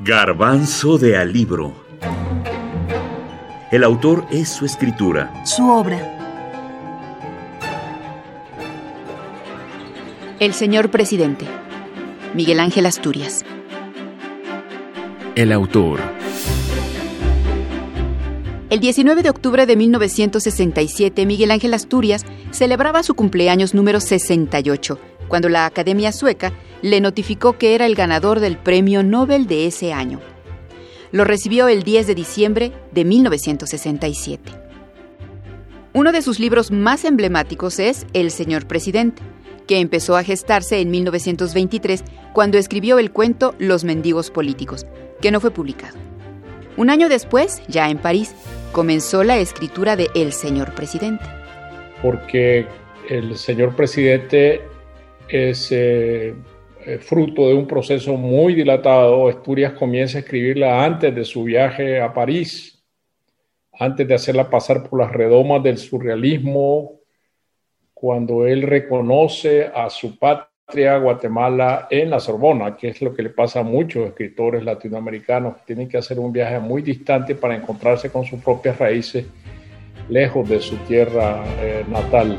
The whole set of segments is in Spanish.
Garbanzo de Alibro. El autor es su escritura. Su obra. El señor presidente. Miguel Ángel Asturias. El autor. El 19 de octubre de 1967, Miguel Ángel Asturias celebraba su cumpleaños número 68, cuando la Academia Sueca le notificó que era el ganador del Premio Nobel de ese año. Lo recibió el 10 de diciembre de 1967. Uno de sus libros más emblemáticos es El Señor Presidente, que empezó a gestarse en 1923 cuando escribió el cuento Los mendigos políticos, que no fue publicado. Un año después, ya en París, comenzó la escritura de El Señor Presidente. Porque el señor presidente es eh, fruto de un proceso muy dilatado. Asturias comienza a escribirla antes de su viaje a París, antes de hacerla pasar por las redomas del surrealismo, cuando él reconoce a su patria, Guatemala, en la Sorbona, que es lo que le pasa a muchos escritores latinoamericanos, que tienen que hacer un viaje muy distante para encontrarse con sus propias raíces, lejos de su tierra eh, natal.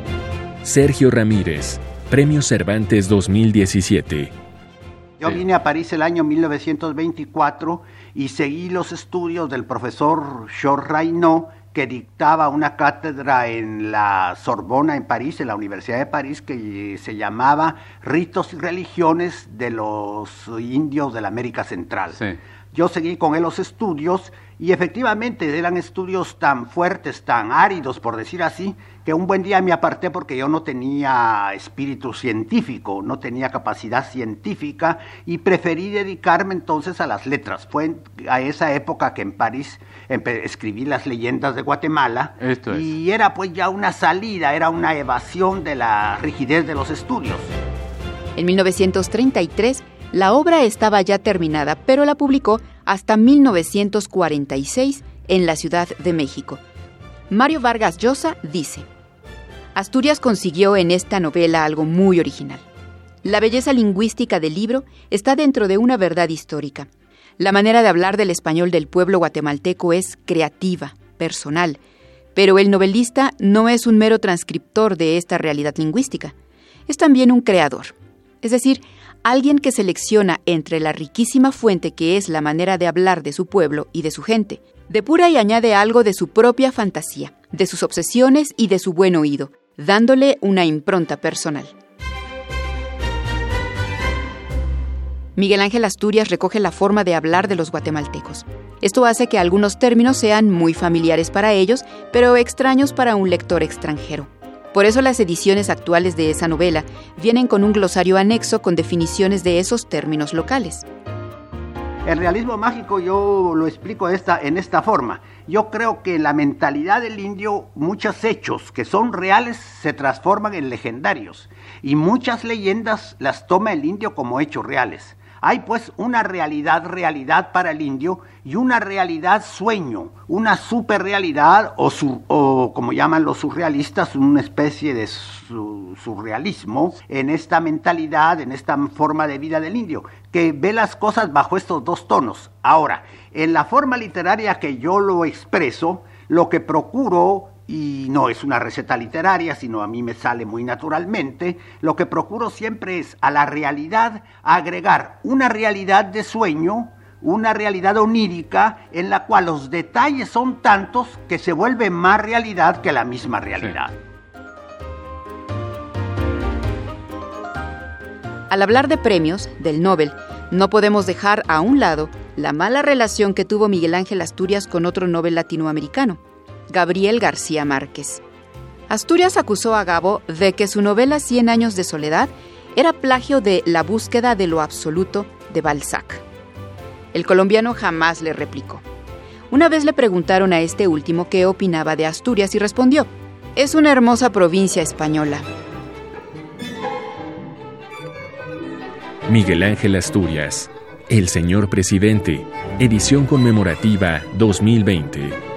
Sergio Ramírez, Premio Cervantes 2017. Yo vine a París el año 1924 y seguí los estudios del profesor Georges Raynaud, que dictaba una cátedra en la Sorbona en París, en la Universidad de París, que se llamaba Ritos y Religiones de los Indios de la América Central. Yo seguí con él los estudios y efectivamente eran estudios tan fuertes, tan áridos, por decir así, que un buen día me aparté porque yo no tenía espíritu científico, no tenía capacidad científica y preferí dedicarme entonces a las letras. Fue a esa época que en París escribí las leyendas de Guatemala y era pues ya una salida, era una evasión de la rigidez de los estudios. En 1933 la obra estaba ya terminada, pero la publicó hasta 1946 en la Ciudad de México. Mario Vargas Llosa dice, Asturias consiguió en esta novela algo muy original. La belleza lingüística del libro está dentro de una verdad histórica. La manera de hablar del español del pueblo guatemalteco es creativa, personal, pero el novelista no es un mero transcriptor de esta realidad lingüística, es también un creador. Es decir, alguien que selecciona entre la riquísima fuente que es la manera de hablar de su pueblo y de su gente, depura y añade algo de su propia fantasía, de sus obsesiones y de su buen oído, dándole una impronta personal. Miguel Ángel Asturias recoge la forma de hablar de los guatemaltecos. Esto hace que algunos términos sean muy familiares para ellos, pero extraños para un lector extranjero. Por eso las ediciones actuales de esa novela vienen con un glosario anexo con definiciones de esos términos locales. El realismo mágico yo lo explico esta, en esta forma. Yo creo que la mentalidad del indio muchos hechos que son reales se transforman en legendarios y muchas leyendas las toma el indio como hechos reales. Hay pues una realidad realidad para el indio y una realidad sueño, una superrealidad o, o como llaman los surrealistas, una especie de surrealismo en esta mentalidad, en esta forma de vida del indio, que ve las cosas bajo estos dos tonos. Ahora, en la forma literaria que yo lo expreso, lo que procuro y no es una receta literaria, sino a mí me sale muy naturalmente, lo que procuro siempre es a la realidad agregar una realidad de sueño, una realidad onírica en la cual los detalles son tantos que se vuelve más realidad que la misma realidad. Al hablar de premios, del Nobel, no podemos dejar a un lado la mala relación que tuvo Miguel Ángel Asturias con otro Nobel latinoamericano, Gabriel García Márquez. Asturias acusó a Gabo de que su novela Cien años de soledad era plagio de La búsqueda de lo absoluto de Balzac. El colombiano jamás le replicó. Una vez le preguntaron a este último qué opinaba de Asturias y respondió, es una hermosa provincia española. Miguel Ángel Asturias, El Señor Presidente, edición conmemorativa 2020.